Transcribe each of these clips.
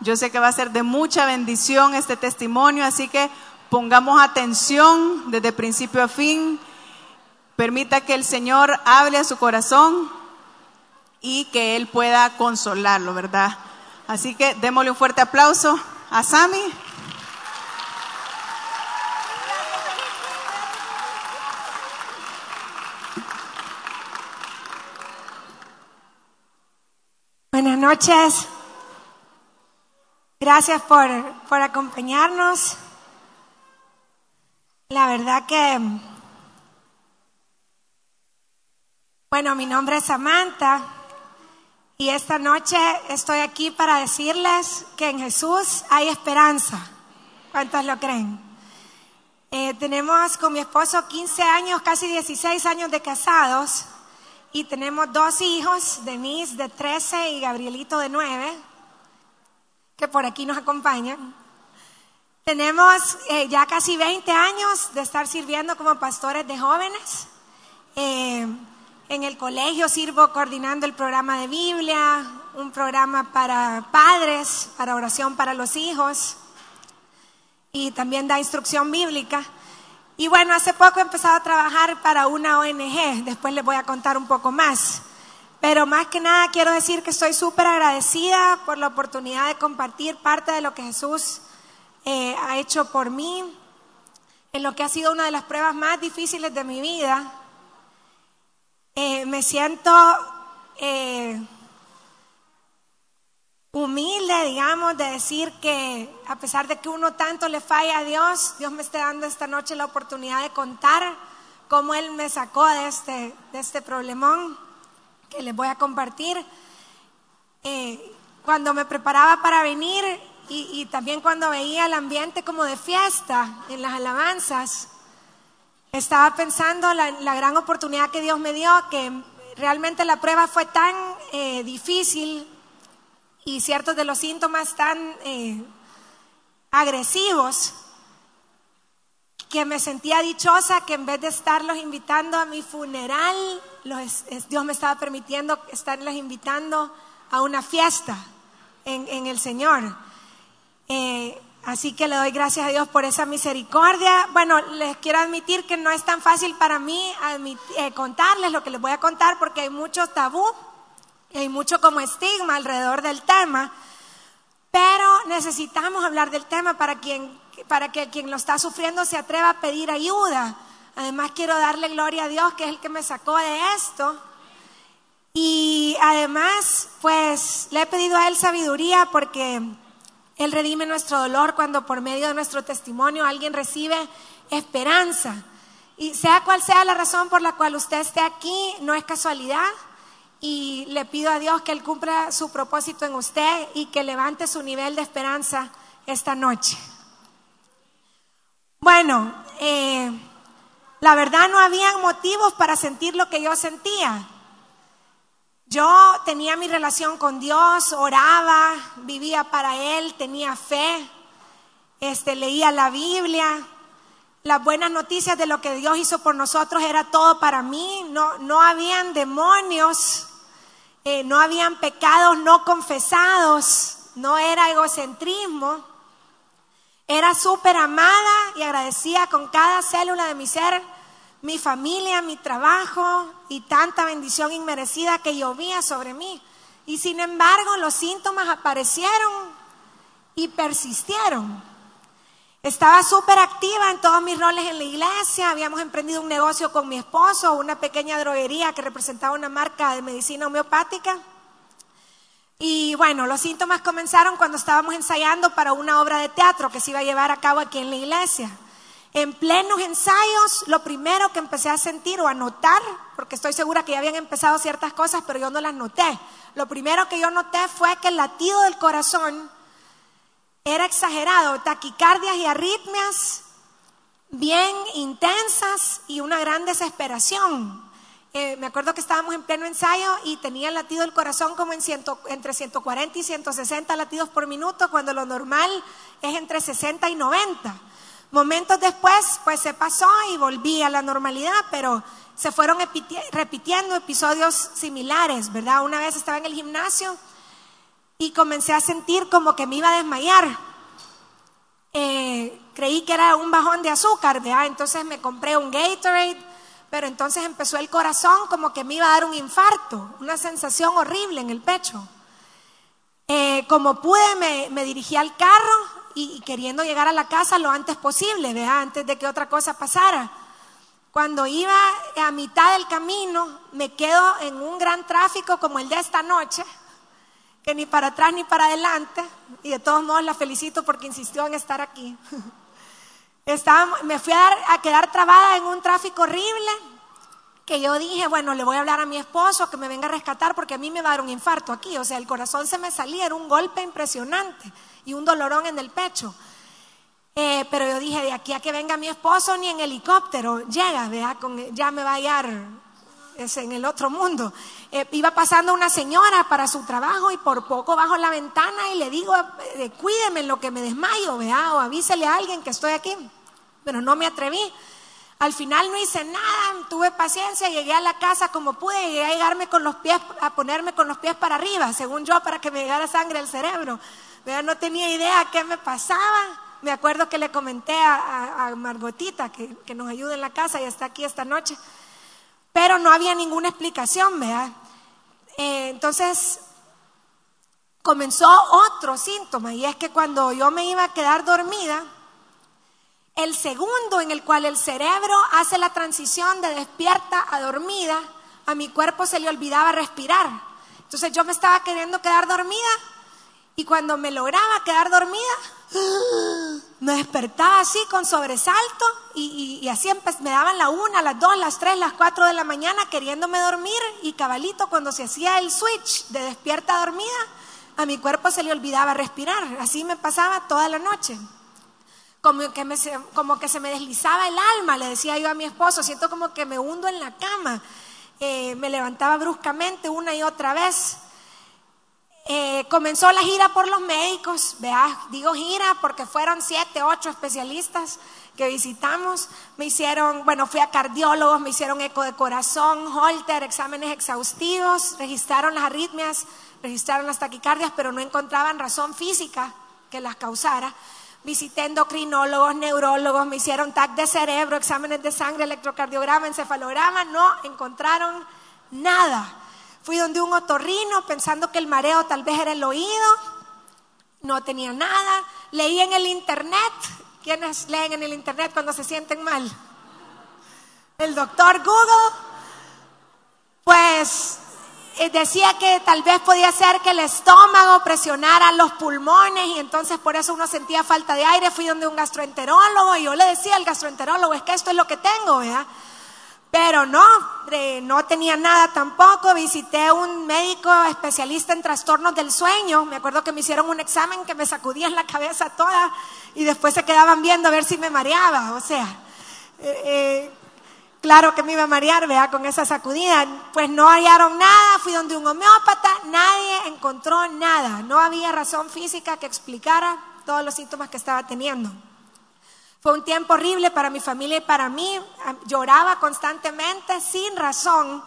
Yo sé que va a ser de mucha bendición este testimonio, así que pongamos atención desde principio a fin. Permita que el Señor hable a su corazón y que Él pueda consolarlo, ¿verdad? Así que démosle un fuerte aplauso a Sami. Buenas noches. Gracias por, por acompañarnos. La verdad que, bueno, mi nombre es Samantha y esta noche estoy aquí para decirles que en Jesús hay esperanza. ¿Cuántos lo creen? Eh, tenemos con mi esposo 15 años, casi 16 años de casados y tenemos dos hijos, Denise de 13 y Gabrielito de 9 que por aquí nos acompañan. Tenemos eh, ya casi 20 años de estar sirviendo como pastores de jóvenes. Eh, en el colegio sirvo coordinando el programa de Biblia, un programa para padres, para oración para los hijos y también da instrucción bíblica. Y bueno, hace poco he empezado a trabajar para una ONG, después les voy a contar un poco más. Pero más que nada quiero decir que estoy súper agradecida por la oportunidad de compartir parte de lo que Jesús eh, ha hecho por mí, en lo que ha sido una de las pruebas más difíciles de mi vida. Eh, me siento eh, humilde, digamos, de decir que a pesar de que uno tanto le falla a Dios, Dios me está dando esta noche la oportunidad de contar cómo Él me sacó de este, de este problemón que les voy a compartir. Eh, cuando me preparaba para venir y, también cuando veía el ambiente como de fiesta en las alabanzas, estaba pensando la, la gran oportunidad que Dios me dio, que realmente la prueba fue tan eh, difícil y ciertos de los síntomas tan eh, agresivos que me sentía dichosa que en vez de estarlos invitando a mi funeral, Dios me estaba permitiendo estarlos invitando a una fiesta en, el Señor. Eh, así que le doy gracias a Dios por esa misericordia. Bueno, les quiero admitir que no es tan fácil para mí eh, contarles lo que les voy a contar porque hay mucho tabú, hay mucho como estigma alrededor del tema, pero necesitamos hablar del tema para quien para que quien lo está sufriendo se atreva a pedir ayuda. Además quiero darle gloria a Dios que es el que me sacó de esto. Y además, pues le he pedido a Él sabiduría porque Él redime nuestro dolor cuando por medio de nuestro testimonio alguien recibe esperanza. Y sea cual sea la razón por la cual usted esté aquí, no es casualidad. Y le pido a Dios que Él cumpla su propósito en usted y que levante su nivel de esperanza esta noche. Bueno, eh, la verdad no había motivos para sentir lo que yo sentía. Yo tenía mi relación con Dios, oraba, vivía para Él, tenía fe, este, leía la Biblia. Las buenas noticias de lo que Dios hizo por nosotros era todo para mí. No, no habían demonios, eh, no habían pecados no confesados, no era egocentrismo. Era súper amada y agradecía con cada célula de mi ser, mi familia, mi trabajo y tanta bendición inmerecida que llovía sobre mí. Y sin embargo, los síntomas aparecieron y persistieron. Estaba súper activa en todos mis roles en la iglesia. Habíamos emprendido un negocio con mi esposo, una pequeña droguería que representaba una marca de medicina homeopática. Y bueno, los síntomas comenzaron cuando estábamos ensayando para una obra de teatro que se iba a llevar a cabo aquí en la iglesia. En plenos ensayos, lo primero que empecé a sentir o a notar, porque estoy segura que ya habían empezado ciertas cosas, pero yo no las noté. Lo primero que yo noté fue que el latido del corazón era exagerado, taquicardias y arritmias bien intensas y una gran desesperación. Eh, me acuerdo que estábamos en pleno ensayo y tenía el latido del corazón como entre 140 y 160 latidos por minuto, cuando lo normal es entre 60 y 90. Momentos después, pues se pasó y volví a la normalidad, pero se fueron repitiendo episodios similares, ¿verdad? Una vez estaba en el gimnasio y comencé a sentir como que me iba a desmayar. Eh, creí que era un bajón de azúcar, ¿verdad? Entonces me compré un Gatorade, pero entonces empezó el corazón como que me iba a dar un infarto, una sensación horrible en el pecho. Eh, como pude, me, dirigí al carro y, queriendo llegar a la casa lo antes posible, ¿verdad? Antes de que otra cosa pasara. Cuando iba a mitad del camino, me quedo en un gran tráfico como el de esta noche que ni para atrás ni para adelante, y de todos modos la felicito porque insistió en estar aquí. Estaba, me fui a, a quedar trabada en un tráfico horrible, que yo dije, bueno, le voy a hablar a mi esposo que me venga a rescatar porque a mí me va a dar un infarto aquí, o sea, el corazón se me salía, era un golpe impresionante y un dolorón en el pecho. Eh, pero yo dije, de aquí a que venga mi esposo, ni en helicóptero llega, ya me va a hallar es en el otro mundo. Eh, iba pasando una señora para su trabajo y por poco bajo la ventana y le digo, eh, cuídeme en lo que me desmayo, vea, o avísele a alguien que estoy aquí. Pero no me atreví. Al final no hice nada, tuve paciencia, llegué a la casa como pude, llegué a llegarme con los pies, a ponerme con los pies para arriba, según yo, para que me llegara sangre al cerebro. No tenía idea qué me pasaba. Me acuerdo que le comenté a, Margotita que, que nos ayude en la casa y está aquí esta noche pero no había ninguna explicación, ¿verdad? Eh, entonces comenzó otro síntoma y es que cuando yo me iba a quedar dormida, el segundo en el cual el cerebro hace la transición de despierta a dormida, a mi cuerpo se le olvidaba respirar. Entonces yo me estaba queriendo quedar dormida y cuando me lograba quedar dormida, me despertaba así con sobresalto y, así me daban la una, las dos, las tres, las cuatro de la mañana queriéndome dormir y cabalito cuando se hacía el switch de despierta dormida, a mi cuerpo se le olvidaba respirar. Así me pasaba toda la noche. Como que, me, como que se me deslizaba el alma, le decía yo a mi esposo, siento como que me hundo en la cama. Eh, me levantaba bruscamente una y otra vez. Eh, comenzó la gira por los médicos, vea, digo gira porque fueron siete, ocho especialistas que visitamos. Me hicieron, bueno, fui a cardiólogos, me hicieron eco de corazón, holter, exámenes exhaustivos, registraron las arritmias, registraron las taquicardias, pero no encontraban razón física que las causara. Visité endocrinólogos, neurólogos, me hicieron TAC de cerebro, exámenes de sangre, electrocardiograma, encefalograma, no encontraron nada. Fui donde un otorrino pensando que el mareo tal vez era el oído. No tenía nada. Leí en el internet. ¿Quiénes leen en el internet cuando se sienten mal? El doctor Google. Pues decía que tal vez podía ser que el estómago presionara los pulmones y entonces por eso uno sentía falta de aire. Fui donde un gastroenterólogo y yo le decía al gastroenterólogo, es que esto es lo que tengo, ¿verdad? Pero no, no tenía nada tampoco. Visité un médico especialista en trastornos del sueño. Me acuerdo que me hicieron un examen que me sacudía en la cabeza toda y después se quedaban viendo a ver si me mareaba. O sea, eh, eh, claro que me iba a marear, vea, con esa sacudida. Pues no hallaron nada. Fui donde un homeópata, nadie encontró nada. No había razón física que explicara todos los síntomas que estaba teniendo. Fue un tiempo horrible para mi familia y para mí. Lloraba constantemente sin razón.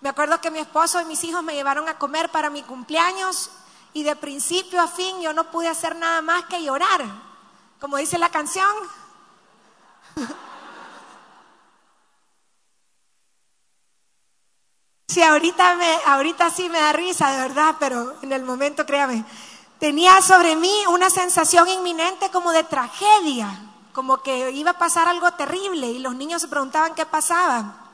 Me acuerdo que mi esposo y mis hijos me llevaron a comer para mi cumpleaños y de principio a fin yo no pude hacer nada más que llorar. Como dice la canción. Sí, ahorita, ahorita sí me da risa, de verdad, pero en el momento, créame, tenía sobre mí una sensación inminente como de tragedia como que iba a pasar algo terrible y los niños se preguntaban qué pasaba.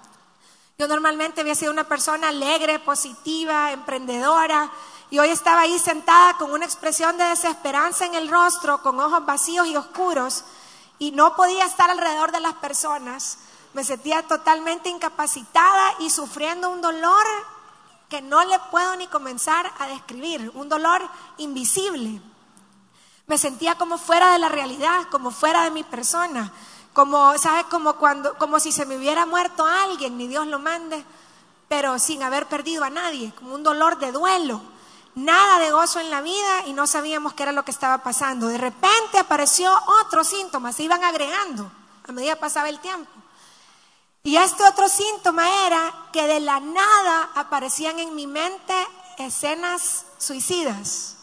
Yo normalmente había sido una persona alegre, positiva, emprendedora y hoy estaba ahí sentada con una expresión de desesperanza en el rostro, con ojos vacíos y oscuros y no podía estar alrededor de las personas. Me sentía totalmente incapacitada y sufriendo un dolor que no le puedo ni comenzar a describir, un dolor invisible. Me sentía como fuera de la realidad, como fuera de mi persona, como, ¿sabes? Como cuando, como si se me hubiera muerto alguien, ni Dios lo mande, pero sin haber perdido a nadie, como un dolor de duelo. Nada de gozo en la vida y no sabíamos qué era lo que estaba pasando. De repente apareció otro síntoma, se iban agregando a medida que pasaba el tiempo. Y este otro síntoma era que de la nada aparecían en mi mente escenas suicidas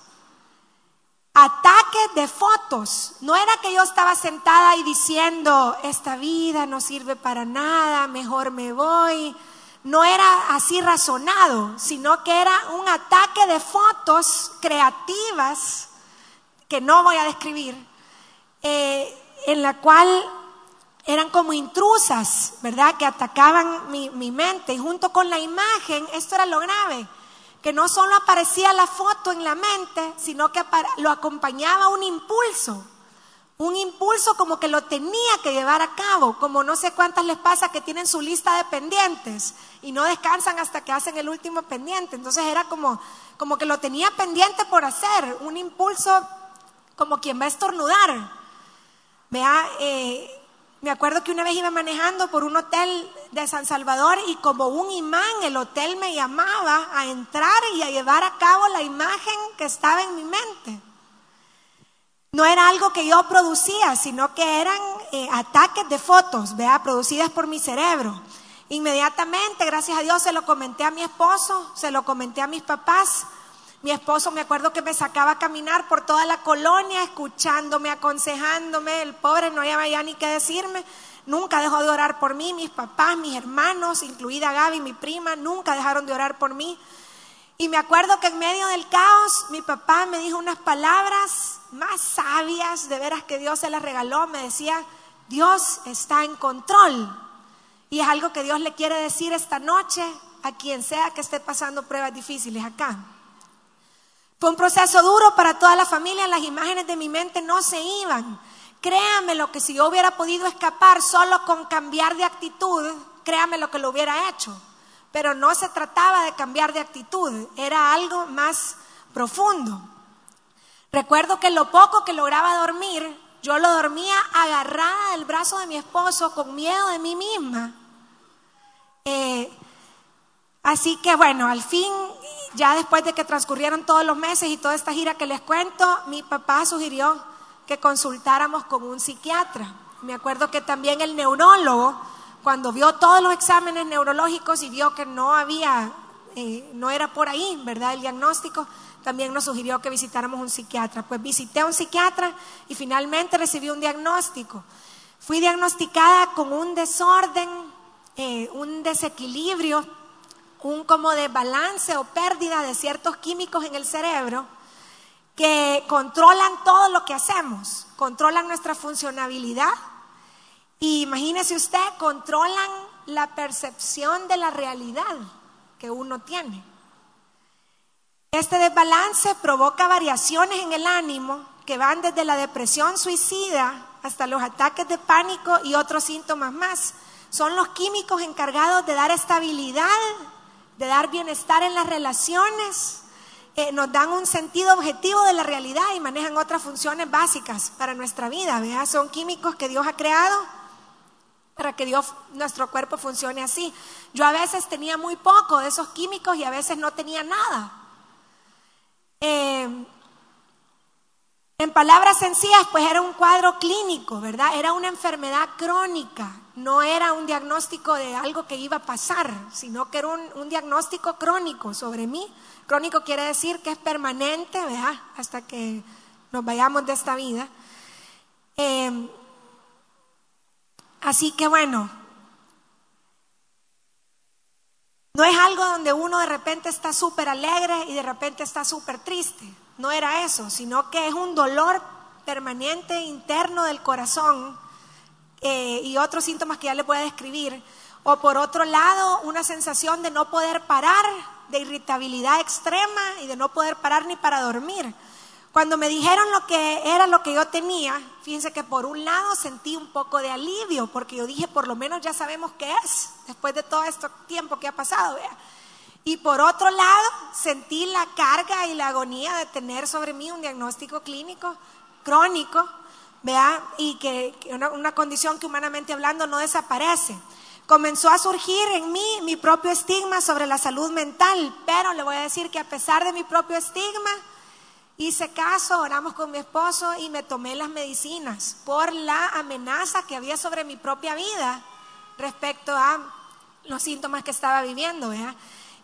ataques de fotos. No era que yo estaba sentada y diciendo, esta vida no sirve para nada, mejor me voy. No era así razonado, sino que era un ataque de fotos creativas, que no voy a describir, eh, en la cual eran como intrusas, ¿verdad? Que atacaban mi, mi mente. Y junto con la imagen, esto era lo grave que no solo aparecía la foto en la mente, sino que lo acompañaba un impulso, un impulso como que lo tenía que llevar a cabo, como no sé cuántas les pasa que tienen su lista de pendientes y no descansan hasta que hacen el último pendiente. Entonces era como, como que lo tenía pendiente por hacer, un impulso como quien va a estornudar. Vea, eh, me acuerdo que una vez iba manejando por un hotel de San Salvador y como un imán el hotel me llamaba a entrar y a llevar a cabo la imagen que estaba en mi mente. No era algo que yo producía, sino que eran eh, ataques de fotos, vea, producidas por mi cerebro. Inmediatamente, gracias a Dios, se lo comenté a mi esposo, se lo comenté a mis papás. Mi esposo me acuerdo que me sacaba a caminar por toda la colonia, escuchándome, aconsejándome. El pobre no había ya ni qué decirme. Nunca dejó de orar por mí. Mis papás, mis hermanos, incluida Gaby, mi prima, nunca dejaron de orar por mí. Y me acuerdo que en medio del caos, mi papá me dijo unas palabras más sabias, de veras que Dios se las regaló. Me decía, Dios está en control. Y es algo que Dios le quiere decir esta noche a quien sea que esté pasando pruebas difíciles acá. Fue un proceso duro para toda la familia, las imágenes de mi mente no se iban. Créame lo que si yo hubiera podido escapar solo con cambiar de actitud, créame lo que lo hubiera hecho. Pero no se trataba de cambiar de actitud, era algo más profundo. Recuerdo que lo poco que lograba dormir, yo lo dormía agarrada del brazo de mi esposo con miedo de mí misma. Eh, así que bueno, al fin ya después de que transcurrieron todos los meses y toda esta gira que les cuento, mi papá sugirió que consultáramos con un psiquiatra. Me acuerdo que también el neurólogo, cuando vio todos los exámenes neurológicos y vio que no había, eh, no era por ahí, ¿verdad? El diagnóstico, también nos sugirió que visitáramos un psiquiatra. Pues visité a un psiquiatra y finalmente recibí un diagnóstico. Fui diagnosticada con un desorden, eh, un desequilibrio un como desbalance o pérdida de ciertos químicos en el cerebro que controlan todo lo que hacemos, controlan nuestra funcionabilidad y imagínese usted, controlan la percepción de la realidad que uno tiene. Este desbalance provoca variaciones en el ánimo que van desde la depresión suicida hasta los ataques de pánico y otros síntomas más. Son los químicos encargados de dar estabilidad de dar bienestar en las relaciones, eh, nos dan un sentido objetivo de la realidad y manejan otras funciones básicas para nuestra vida. Son químicos que Dios ha creado para que Dios, nuestro cuerpo funcione así. Yo a veces tenía muy poco de esos químicos y a veces no tenía nada. Eh, en palabras sencillas, pues era un cuadro clínico, ¿verdad? Era una enfermedad crónica, no era un diagnóstico de algo que iba a pasar, sino que era un, diagnóstico crónico sobre mí. Crónico quiere decir que es permanente, ¿verdad? Hasta que nos vayamos de esta vida. Eh, así que bueno, no es algo donde uno de repente está súper alegre y de repente está súper triste no era eso, sino que es un dolor permanente interno del corazón eh, y otros síntomas que ya le voy a describir. O por otro lado, una sensación de no poder parar, de irritabilidad extrema y de no poder parar ni para dormir. Cuando me dijeron lo que era lo que yo tenía, fíjense que por un lado sentí un poco de alivio, porque yo dije, por lo menos ya sabemos qué es, después de todo este tiempo que ha pasado. ¿vea? Y por otro lado, sentí la carga y la agonía de tener sobre mí un diagnóstico clínico crónico, vea, y que, una, una condición que humanamente hablando no desaparece. Comenzó a surgir en mí mi propio estigma sobre la salud mental, pero le voy a decir que a pesar de mi propio estigma, hice caso, oramos con mi esposo y me tomé las medicinas por la amenaza que había sobre mi propia vida respecto a los síntomas que estaba viviendo. ¿vea?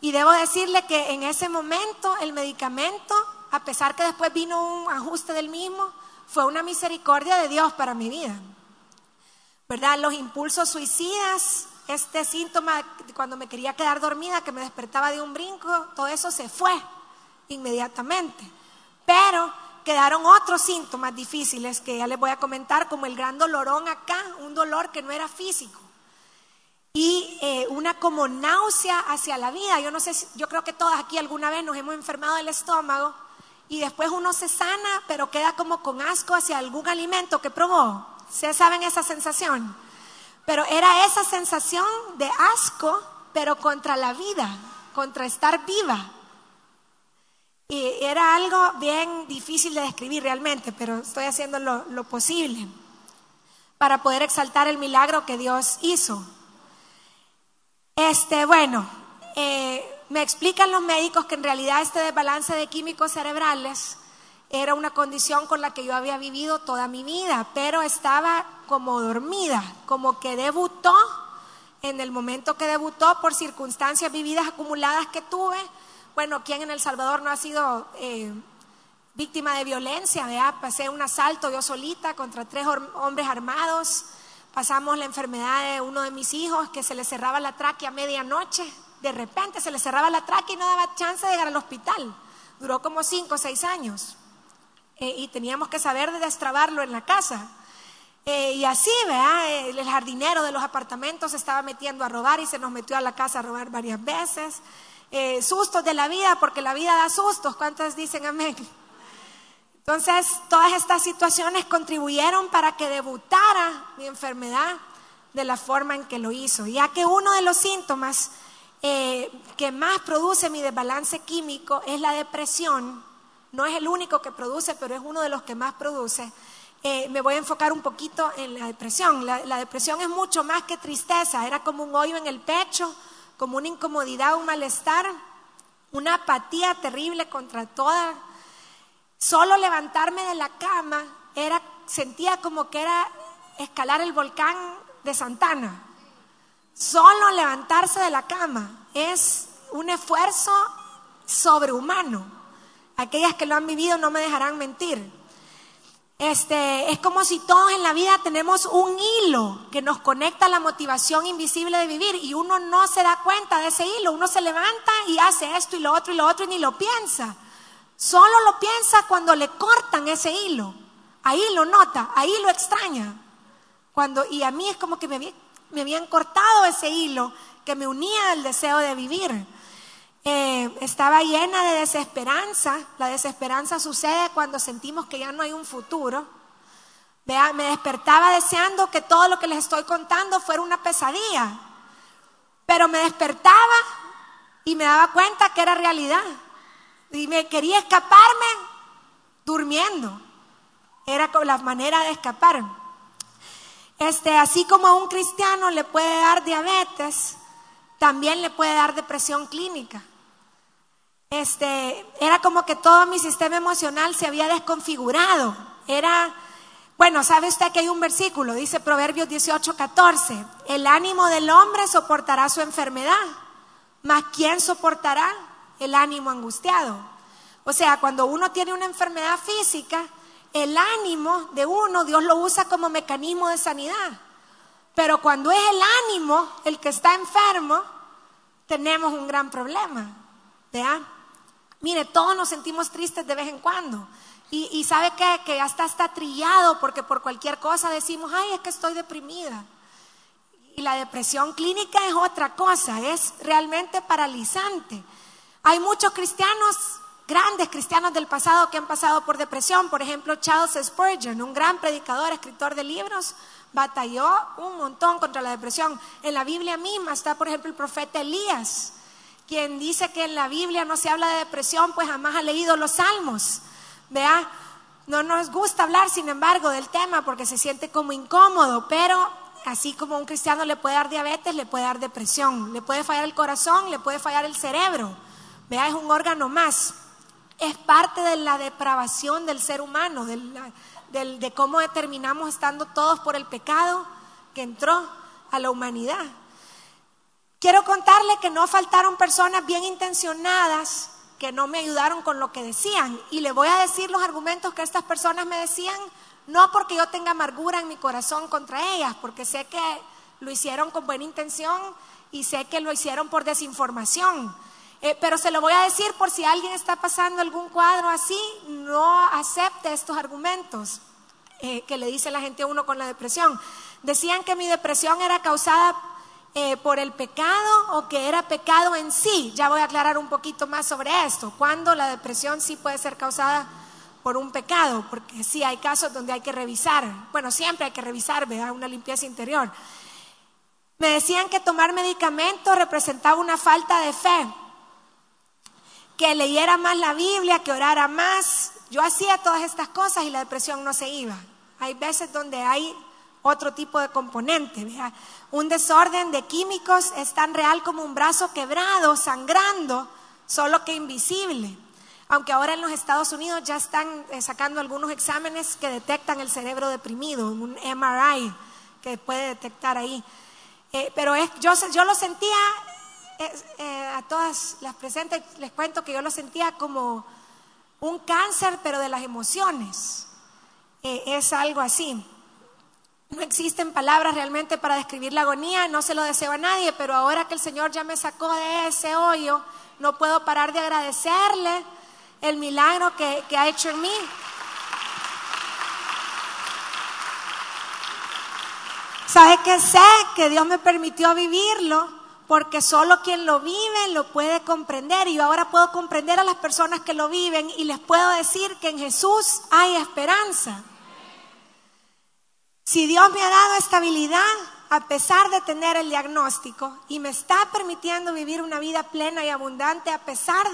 Y debo decirle que en ese momento el medicamento, a pesar que después vino un ajuste del mismo, fue una misericordia de Dios para mi vida. ¿Verdad? Los impulsos suicidas, este síntoma cuando me quería quedar dormida, que me despertaba de un brinco, todo eso se fue inmediatamente. Pero quedaron otros síntomas difíciles que ya les voy a comentar, como el gran dolorón acá, un dolor que no era físico. Eh, una como náusea hacia la vida. Yo no sé, yo creo que todas aquí alguna vez nos hemos enfermado del estómago y después uno se sana, pero queda como con asco hacia algún alimento que probó. ¿Ustedes saben esa sensación? Pero era esa sensación de asco, pero contra la vida, contra estar viva. Y era algo bien difícil de describir realmente, pero estoy haciendo lo, posible para poder exaltar el milagro que Dios hizo. Este, bueno, eh, me explican los médicos que en realidad este desbalance de químicos cerebrales era una condición con la que yo había vivido toda mi vida, pero estaba como dormida, como que debutó en el momento que debutó por circunstancias vividas acumuladas que tuve. Bueno, ¿quién en El Salvador no ha sido eh, víctima de violencia? Pasé un asalto yo solita contra tres hombres armados. Pasamos la enfermedad de uno de mis hijos que se le cerraba la tráquea a medianoche de repente se le cerraba la tráquea y no daba chance de llegar al hospital. Duró como cinco o seis años. Eh, y teníamos que saber de destrabarlo en la casa. Eh, y así, ¿verdad? El jardinero de los apartamentos se estaba metiendo a robar y se nos metió a la casa a robar varias veces. Eh, sustos de la vida, porque la vida da sustos. ¿Cuántas dicen amén? Entonces, todas estas situaciones contribuyeron para que debutara mi enfermedad de la forma en que lo hizo, ya que uno de los síntomas eh, que más produce mi desbalance químico es la depresión. No es el único que produce, pero es uno de los que más produce. Eh, me voy a enfocar un poquito en la depresión. La, la, depresión es mucho más que tristeza, era como un hoyo en el pecho, como una incomodidad, un malestar, una apatía terrible contra toda. Solo levantarme de la cama era, sentía como que era escalar el volcán de Santana. Solo levantarse de la cama es un esfuerzo sobrehumano. Aquellas que lo han vivido no me dejarán mentir. Este, es como si todos en la vida tenemos un hilo que nos conecta a la motivación invisible de vivir y uno no se da cuenta de ese hilo. Uno se levanta y hace esto y lo otro y lo otro y ni lo piensa. Solo lo piensa cuando le cortan ese hilo. Ahí lo nota, ahí lo extraña. Cuando, y a mí es como que me, me habían cortado ese hilo que me unía al deseo de vivir. Eh, estaba llena de desesperanza. La desesperanza sucede cuando sentimos que ya no hay un futuro. Vea, me despertaba deseando que todo lo que les estoy contando fuera una pesadilla. Pero me despertaba y me daba cuenta que era realidad. Y me quería escaparme durmiendo. Era la manera de escapar. Este, así como a un cristiano le puede dar diabetes, también le puede dar depresión clínica. Este, era como que todo mi sistema emocional se había desconfigurado. Era, bueno, sabe usted que hay un versículo, dice Proverbios 18, 14, el ánimo del hombre soportará su enfermedad, mas ¿quién soportará el ánimo angustiado? O sea, cuando uno tiene una enfermedad física, el ánimo de uno, Dios lo usa como mecanismo de sanidad. Pero cuando es el ánimo el que está enfermo, tenemos un gran problema. ¿Vean? Mire, todos nos sentimos tristes de vez en cuando. Y, sabe que, que hasta está trillado porque por cualquier cosa decimos, ay, es que estoy deprimida. Y la depresión clínica es otra cosa, es realmente paralizante. Hay muchos cristianos grandes cristianos del pasado que han pasado por depresión. Por ejemplo, Charles Spurgeon, un gran predicador, escritor de libros, batalló un montón contra la depresión. En la Biblia misma está, por ejemplo, el profeta Elías, quien dice que en la Biblia no se habla de depresión, pues jamás ha leído los salmos. Vea, no nos gusta hablar, sin embargo, del tema porque se siente como incómodo, pero así como un cristiano le puede dar diabetes, le puede dar depresión, le puede fallar el corazón, le puede fallar el cerebro. Vea, es un órgano más. Es parte de la depravación del ser humano, de cómo determinamos estando todos por el pecado que entró a la humanidad. Quiero contarle que no faltaron personas bien intencionadas que no me ayudaron con lo que decían. Y le voy a decir los argumentos que estas personas me decían, no porque yo tenga amargura en mi corazón contra ellas, porque sé que lo hicieron con buena intención y sé que lo hicieron por desinformación. Eh, pero se lo voy a decir por si alguien está pasando algún cuadro así, no acepte estos argumentos eh, que le dice la gente a uno con la depresión. Decían que mi depresión era causada eh, por el pecado o que era pecado en sí. Ya voy a aclarar un poquito más sobre esto. Cuando la depresión sí puede ser causada por un pecado, porque sí hay casos donde hay que revisar. Bueno, siempre hay que revisar, ¿verdad? Una limpieza interior. Me decían que tomar medicamentos representaba una falta de fe, que leyera más la Biblia, que orara más. Yo hacía todas estas cosas y la depresión no se iba. Hay veces donde hay otro tipo de componente. Un desorden de químicos es tan real como un brazo quebrado, sangrando, solo que invisible. Aunque ahora en los Estados Unidos ya están eh, sacando algunos exámenes que detectan el cerebro deprimido, un MRI que puede detectar ahí. Eh, pero yo, yo lo sentía, eh, a todas las presentes les cuento que yo lo sentía como un cáncer, pero de las emociones. es algo así. No existen palabras realmente para describir la agonía, no se lo deseo a nadie, pero ahora que el Señor ya me sacó de ese hoyo, no puedo parar de agradecerle el milagro que, ha hecho en mí. ¿Sabe que sé que Dios me permitió vivirlo? Porque solo quien lo vive lo puede comprender. Y yo ahora puedo comprender a las personas que lo viven y les puedo decir que en Jesús hay esperanza. Si Dios me ha dado estabilidad a pesar de tener el diagnóstico y me está permitiendo vivir una vida plena y abundante a pesar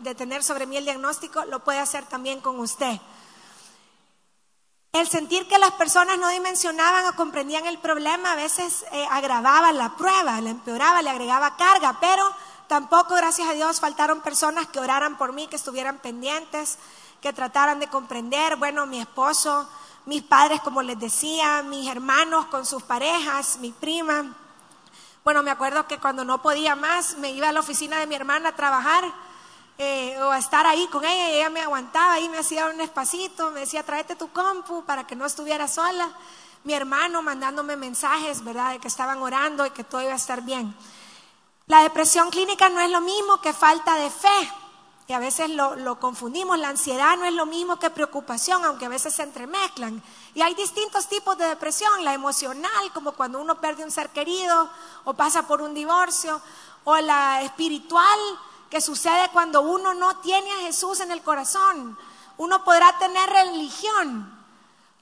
de, tener sobre mí el diagnóstico, lo puede hacer también con usted. El sentir que las personas no dimensionaban o comprendían el problema a veces eh, agravaba la prueba, la empeoraba, le agregaba carga, pero tampoco, gracias a Dios, faltaron personas que oraran por mí, que estuvieran pendientes, que trataran de comprender. Bueno, mi esposo mis padres, como les decía, mis hermanos con sus parejas, mi prima. Bueno, me acuerdo que cuando no podía más, me iba a la oficina de mi hermana a trabajar eh, o a estar ahí con ella y ella me aguantaba y me hacía un espacito, me decía, tráete tu compu para que no estuviera sola. Mi hermano mandándome mensajes, ¿verdad?, de que estaban orando y que todo iba a estar bien. La depresión clínica no es lo mismo que falta de fe que a veces lo, confundimos. La ansiedad no es lo mismo que preocupación, aunque a veces se entremezclan. Y hay distintos tipos de depresión, la emocional, como cuando uno pierde un ser querido o pasa por un divorcio, o la espiritual, que sucede cuando uno no tiene a Jesús en el corazón. Uno podrá tener religión,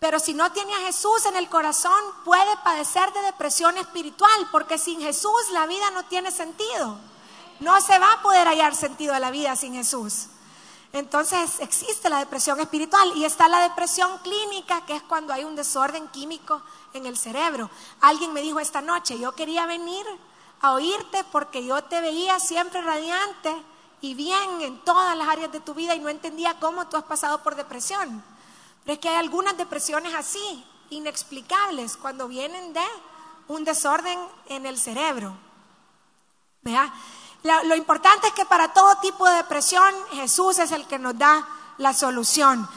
pero si no tiene a Jesús en el corazón, puede padecer de depresión espiritual, porque sin Jesús la vida no tiene sentido. No se va a poder hallar sentido a la vida sin Jesús. Entonces existe la depresión espiritual y está la depresión clínica, que es cuando hay un desorden químico en el cerebro. Alguien me dijo esta noche, yo quería venir a oírte porque yo te veía siempre radiante y bien en todas las áreas de tu vida y no entendía cómo tú has pasado por depresión. Pero es que hay algunas depresiones así, inexplicables, cuando vienen de un desorden en el cerebro. ¿Vea? Lo, importante es que para todo tipo de depresión Jesús es el que nos da la solución.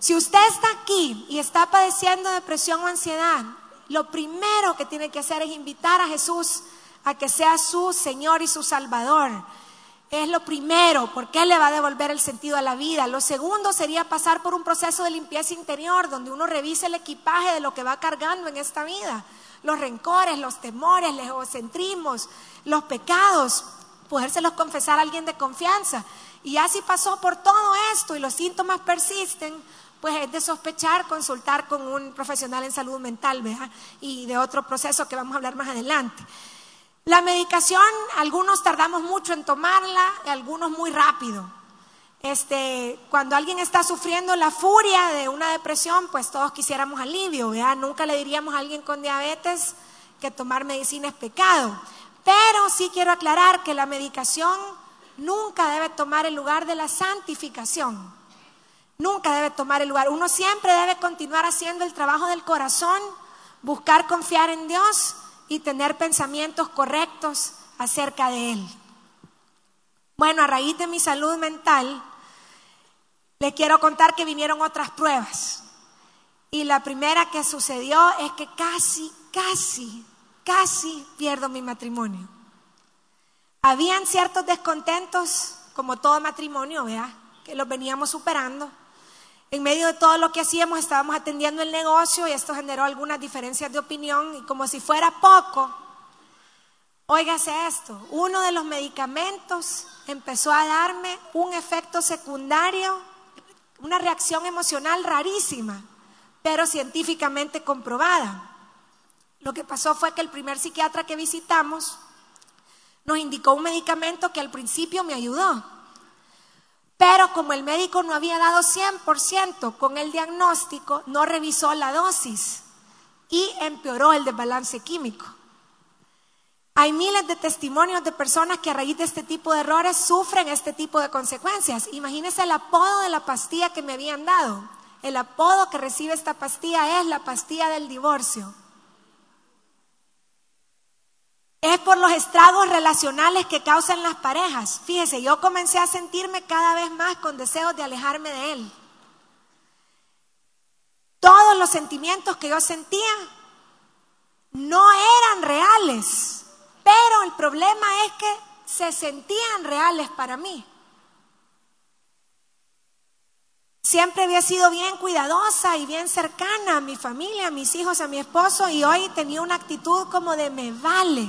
Si usted está aquí y está padeciendo depresión o ansiedad, lo primero que tiene que hacer es invitar a Jesús a que sea su Señor y su Salvador. Es lo primero, porque Él le va a devolver el sentido a la vida. Lo segundo sería pasar por un proceso de limpieza interior, donde uno revise el equipaje de lo que va cargando en esta vida. Los rencores, los temores, los egocentrismos, los pecados podérselos confesar a alguien de confianza. Y así pasó por todo esto y los síntomas persisten, pues es de sospechar consultar con un profesional en salud mental, ¿verdad? Y de otro proceso que vamos a hablar más adelante. La medicación, algunos tardamos mucho en tomarla, algunos muy rápido. Este, cuando alguien está sufriendo la furia de una depresión, pues todos quisiéramos alivio, ¿verdad? Nunca le diríamos a alguien con diabetes que tomar medicina es pecado. Pero sí quiero aclarar que la medicación nunca debe tomar el lugar de la santificación. Nunca debe tomar el lugar. Uno siempre debe continuar haciendo el trabajo del corazón, buscar confiar en Dios y tener pensamientos correctos acerca de Él. Bueno, a raíz de mi salud mental, le quiero contar que vinieron otras pruebas. Y la primera que sucedió es que casi, casi, casi pierdo mi matrimonio. Habían ciertos descontentos, como todo matrimonio, ¿vea? Que los veníamos superando. En medio de todo lo que hacíamos, estábamos atendiendo el negocio y esto generó algunas diferencias de opinión. Y como si fuera poco, óigase esto, uno de los medicamentos empezó a darme un efecto secundario, una reacción emocional rarísima, pero científicamente comprobada. Lo que pasó fue que el primer psiquiatra que visitamos nos indicó un medicamento que al principio me ayudó. Pero como el médico no había dado 100% con el diagnóstico, no revisó la dosis y empeoró el desbalance químico. Hay miles de testimonios de personas que a raíz de este tipo de errores sufren este tipo de consecuencias. Imagínense el apodo de la pastilla que me habían dado. El apodo que recibe esta pastilla es la pastilla del divorcio. Es por los estragos relacionales que causan las parejas. Fíjese, yo comencé a sentirme cada vez más con deseos de alejarme de él. Todos los sentimientos que yo sentía no eran reales pero el problema es que se sentían reales para mí. Siempre había sido bien cuidadosa y bien cercana a mi familia, a mis hijos, a mi esposo y hoy tenía una actitud como de me vale.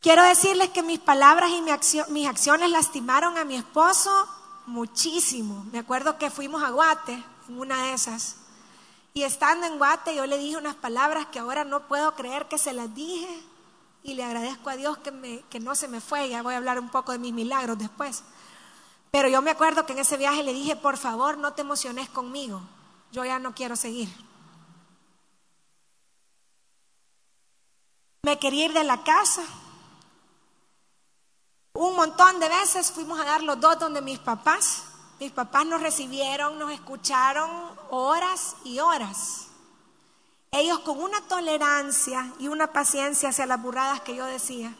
Quiero decirles que mis palabras y mis acciones lastimaron a mi esposo muchísimo. Me acuerdo que fuimos a Guate en una de esas y estando en Guate yo le dije unas palabras que ahora no puedo creer que se las dije y le agradezco a Dios que, que no se me fue, ya voy a hablar un poco de mis milagros después. Pero yo me acuerdo que en ese viaje le dije, por favor no te emociones conmigo, yo ya no quiero seguir. Me quería ir de la casa. Un montón de veces fuimos a dar los dos donde mis papás mis papás nos recibieron, nos escucharon horas y horas. Ellos con una tolerancia y una paciencia hacia las burradas que yo decía.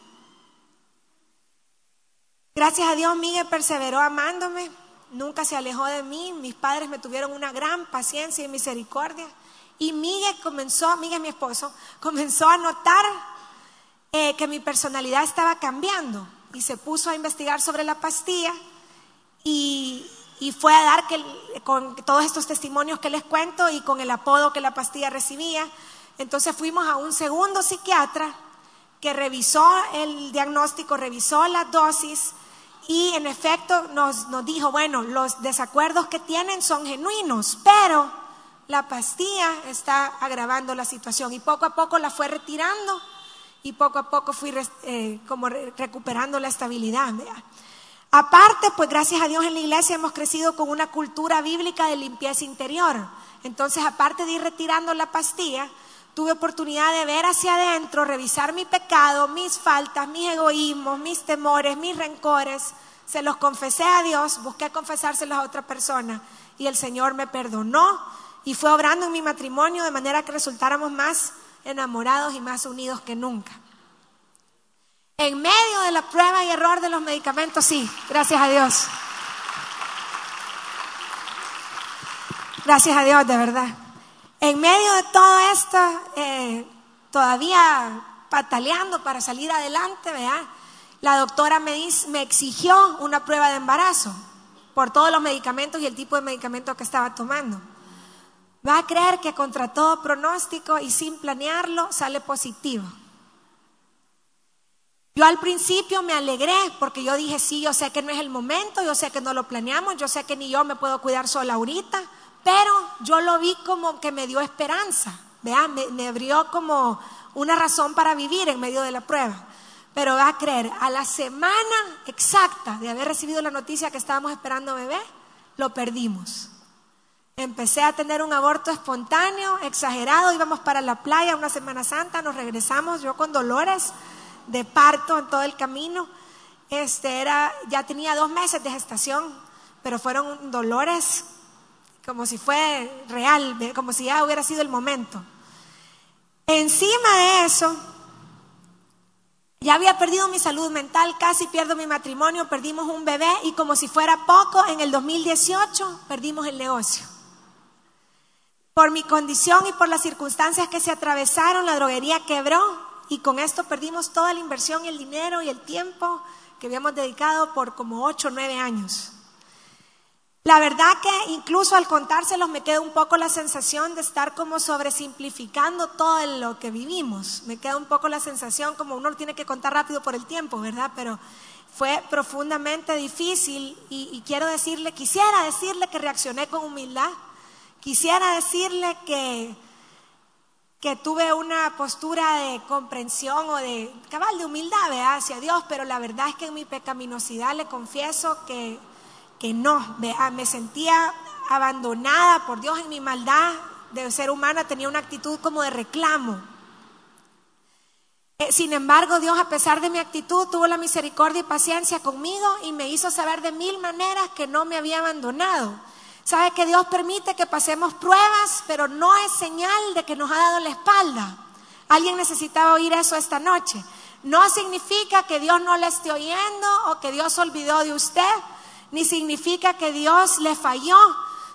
Gracias a Dios, Miguel perseveró amándome, nunca se alejó de mí. Mis padres me tuvieron una gran paciencia y misericordia. Y Miguel comenzó, Miguel mi esposo, comenzó a notar eh, que mi personalidad estaba cambiando y se puso a investigar sobre la pastilla y, y fue a dar que, con todos estos testimonios que les cuento y con el apodo que la pastilla recibía. Entonces fuimos a un segundo psiquiatra que revisó el diagnóstico, revisó la dosis y en efecto nos, nos dijo, bueno, los desacuerdos que tienen son genuinos, pero la pastilla está agravando la situación y poco a poco la fue retirando y poco a poco fui eh, como recuperando la estabilidad. Aparte, pues gracias a Dios en la iglesia hemos crecido con una cultura bíblica de limpieza interior. Entonces, aparte de ir retirando la pastilla, tuve oportunidad de ver hacia adentro, revisar mi pecado, mis faltas, mis egoísmos, mis temores, mis rencores. Se los confesé a Dios, busqué confesárselos a otra persona y el Señor me perdonó y fue obrando en mi matrimonio de manera que resultáramos más enamorados y más unidos que nunca. En medio de la prueba y error de los medicamentos, sí, gracias a Dios. Gracias a Dios, de verdad. En medio de todo esto, eh, todavía pataleando para salir adelante, ¿verdad? La doctora me, me exigió una prueba de embarazo por todos los medicamentos y el tipo de medicamento que estaba tomando. Va a creer que contra todo pronóstico y sin planearlo sale positivo. Yo al principio me alegré porque yo dije, sí, yo sé que no es el momento, yo sé que no lo planeamos, yo sé que ni yo me puedo cuidar sola ahorita, pero yo lo vi como que me dio esperanza, vean, me, me abrió como una razón para vivir en medio de la prueba. Pero va a creer, a la semana exacta de haber recibido la noticia que estábamos esperando bebé, lo perdimos. Empecé a tener un aborto espontáneo, exagerado, íbamos para la playa una Semana Santa, nos regresamos, yo con dolores de parto en todo el camino. Este era, ya tenía dos meses de gestación, pero fueron dolores como si fue real, como si ya hubiera sido el momento. Encima de eso, ya había perdido mi salud mental, casi pierdo mi matrimonio, perdimos un bebé y como si fuera poco, en el 2018 perdimos el negocio. Por mi condición y por las circunstancias que se atravesaron, la droguería quebró y con esto perdimos toda la inversión el dinero y el tiempo que habíamos dedicado por como 8 o 9 años. La verdad que incluso al contárselos me queda un poco la sensación de estar como sobresimplificando todo lo que vivimos. Me queda un poco la sensación como uno lo tiene que contar rápido por el tiempo, ¿verdad? Pero fue profundamente difícil y quiero decirle, quisiera decirle que reaccioné con humildad. Quisiera decirle que, que tuve una postura de comprensión o de cabal de humildad hacia Dios, pero la verdad es que en mi pecaminosidad le confieso que que no, me sentía abandonada por Dios en mi maldad de ser humana, tenía una actitud como de reclamo. Eh, sin embargo, Dios, a pesar de mi actitud, tuvo la misericordia y paciencia conmigo y me hizo saber de mil maneras que no me había abandonado. Sabe que Dios permite que pasemos pruebas, pero no es señal de que nos ha dado la espalda. Alguien necesitaba oír eso esta noche. No significa que Dios no le esté oyendo o que Dios olvidó de usted ni significa que Dios le falló,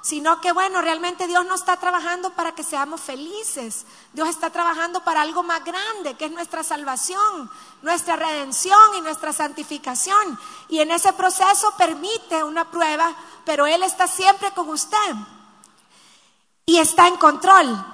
sino que bueno, realmente Dios no está trabajando para que seamos felices. Dios está trabajando para algo más grande, que es nuestra salvación, nuestra redención y nuestra santificación. Y en ese proceso permite una prueba, pero Él está siempre con usted. Y está en control.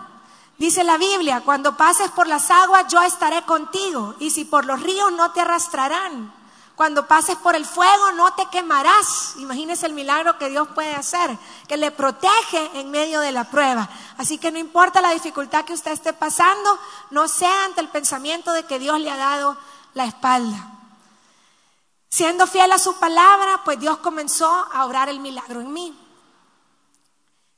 Dice la Biblia, cuando pases por las aguas yo estaré contigo, y si por los ríos no te arrastrarán. Cuando pases por el fuego no te quemarás. Imagínese el milagro que Dios puede hacer, que le protege en medio de la prueba. Así que no importa la dificultad que usted esté pasando, no sea ante el pensamiento de que Dios le ha dado la espalda. Siendo fiel a su palabra, pues Dios comenzó a obrar el milagro en mí.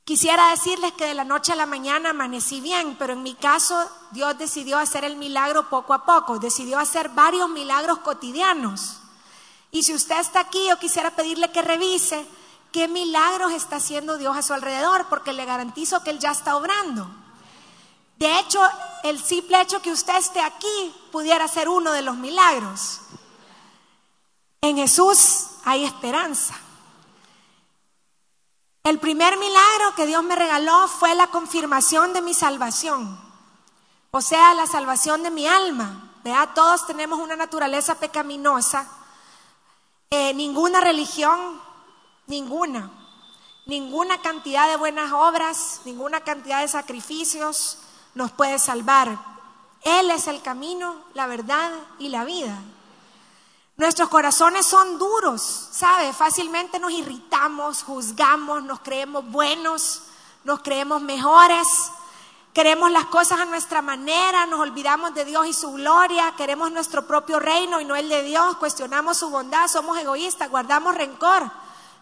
Quisiera decirles que de la noche a la mañana amanecí bien, pero en mi caso Dios decidió hacer el milagro poco a poco, decidió hacer varios milagros cotidianos. Y si usted está aquí, yo quisiera pedirle que revise qué milagros está haciendo Dios a su alrededor, porque le garantizo que Él ya está obrando. De hecho, el simple hecho que usted esté aquí pudiera ser uno de los milagros. En Jesús hay esperanza. El primer milagro que Dios me regaló fue la confirmación de mi salvación, o sea, la salvación de mi alma. Vea, todos tenemos una naturaleza pecaminosa eh, ninguna religión, ninguna, ninguna cantidad de buenas obras, ninguna cantidad de sacrificios nos puede salvar. Él es el camino, la verdad y la vida. Nuestros corazones son duros, ¿sabe? Fácilmente nos irritamos, juzgamos, nos creemos buenos, nos creemos mejores, Queremos las cosas a nuestra manera, nos olvidamos de Dios y su gloria, queremos nuestro propio reino y no el de Dios, cuestionamos su bondad, somos egoístas, guardamos rencor,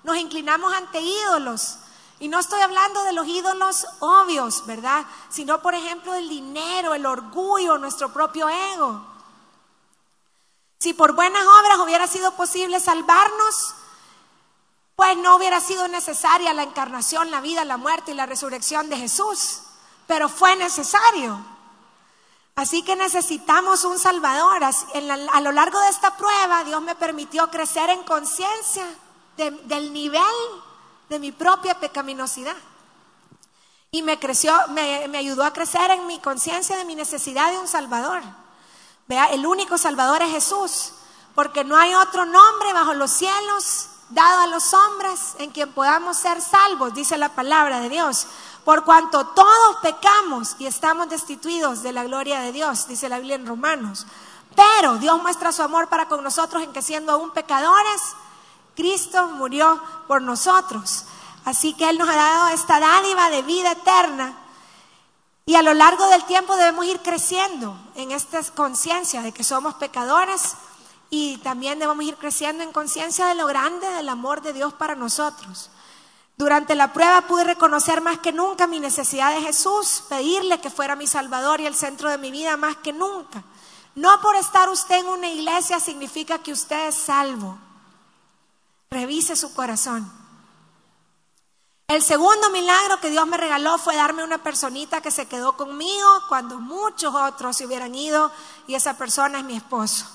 nos inclinamos ante ídolos. Y no estoy hablando de los ídolos obvios, ¿verdad? Sino, por ejemplo, del dinero, el orgullo, nuestro propio ego. Si por buenas obras hubiera sido posible salvarnos, pues no hubiera sido necesaria la encarnación, la vida, la muerte y la resurrección de Jesús pero fue necesario. Así que necesitamos un Salvador. A lo largo de esta prueba, Dios me permitió crecer en conciencia del nivel de mi propia pecaminosidad. Y me creció, me, me ayudó a crecer en mi conciencia de mi necesidad de un Salvador. Vea, el único Salvador es Jesús, porque no hay otro nombre bajo los cielos dado a los hombres en quien podamos ser salvos, dice la palabra de Dios. Por cuanto todos pecamos y estamos destituidos de la gloria de Dios, dice la Biblia en Romanos. Pero Dios muestra su amor para con nosotros en que siendo aún pecadores, Cristo murió por nosotros. Así que Él nos ha dado esta dádiva de vida eterna. Y a lo largo del tiempo debemos ir creciendo en esta conciencia de que somos pecadores y también debemos ir creciendo en conciencia de lo grande del amor de Dios para nosotros. Durante la prueba pude reconocer más que nunca mi necesidad de Jesús, pedirle que fuera mi Salvador y el centro de mi vida más que nunca. No por estar usted en una iglesia significa que usted es salvo. Revise su corazón. El segundo milagro que Dios me regaló fue darme una personita que se quedó conmigo cuando muchos otros se hubieran ido y esa persona es mi esposo.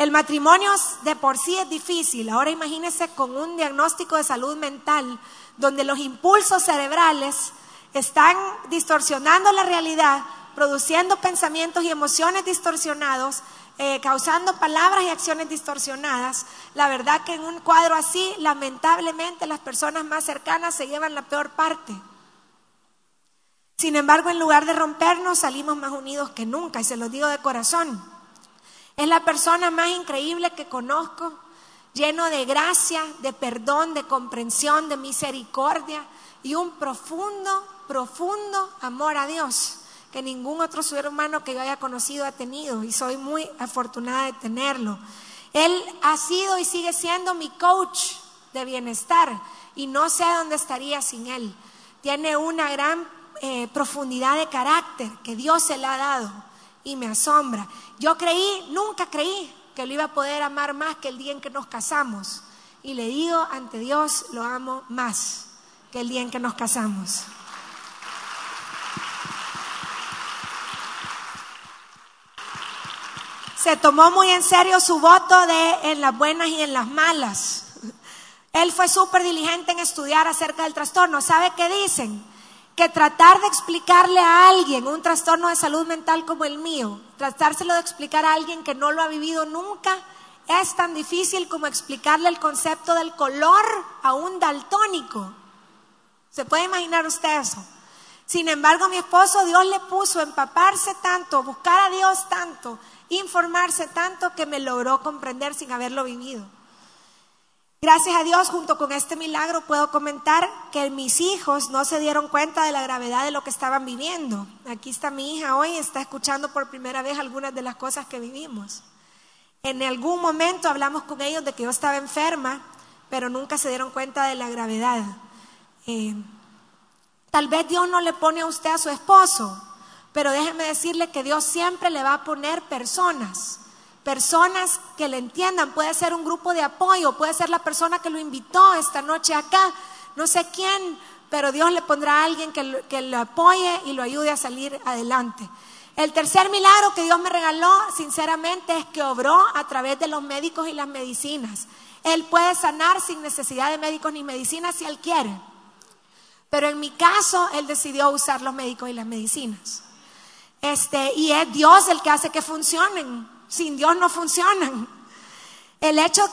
El matrimonio de por sí es difícil. Ahora imagínese con un diagnóstico de salud mental donde los impulsos cerebrales están distorsionando la realidad, produciendo pensamientos y emociones distorsionados, eh, causando palabras y acciones distorsionadas. La verdad que en un cuadro así, lamentablemente, las personas más cercanas se llevan la peor parte. Sin embargo, en lugar de rompernos, salimos más unidos que nunca, y se lo digo de corazón. Es la persona más increíble que conozco, lleno de gracia, de perdón, de comprensión, de misericordia y un profundo, profundo amor a Dios que ningún otro ser humano que yo haya conocido ha tenido y soy muy afortunada de tenerlo. Él ha sido y sigue siendo mi coach de bienestar y no sé dónde estaría sin él. Tiene una gran eh, profundidad de carácter que Dios se le ha dado y me asombra. Yo creí, nunca creí que lo iba a poder amar más que el día en que nos casamos. Y le digo ante Dios, lo amo más que el día en que nos casamos. Se tomó muy en serio su voto de en las buenas y en las malas. Él fue súper diligente en estudiar acerca del trastorno. ¿Sabe qué dicen? Que tratar de explicarle a alguien un trastorno de salud mental como el mío, tratárselo de explicar a alguien que no lo ha vivido nunca, es tan difícil como explicarle el concepto del color a un daltónico. ¿Se puede imaginar usted eso? Sin embargo, mi esposo Dios le puso empaparse tanto, buscar a Dios tanto, informarse tanto que me logró comprender sin haberlo vivido. Gracias a Dios, junto con este milagro, puedo comentar que mis hijos no se dieron cuenta de la gravedad de lo que estaban viviendo. Aquí está mi hija hoy, está escuchando por primera vez algunas de las cosas que vivimos. En algún momento hablamos con ellos de que yo estaba enferma, pero nunca se dieron cuenta de la gravedad. Eh, tal vez Dios no le pone a usted a su esposo, pero déjeme decirle que Dios siempre le va a poner personas personas que le entiendan, puede ser un grupo de apoyo, puede ser la persona que lo invitó esta noche acá, no sé quién, pero Dios le pondrá a alguien que lo, que lo apoye y lo ayude a salir adelante. El tercer milagro que Dios me regaló, sinceramente, es que obró a través de los médicos y las medicinas. Él puede sanar sin necesidad de médicos ni medicinas si Él quiere. Pero en mi caso, Él decidió usar los médicos y las medicinas. Este, y es Dios el que hace que funcionen. Sin Dios no funcionan. El hecho de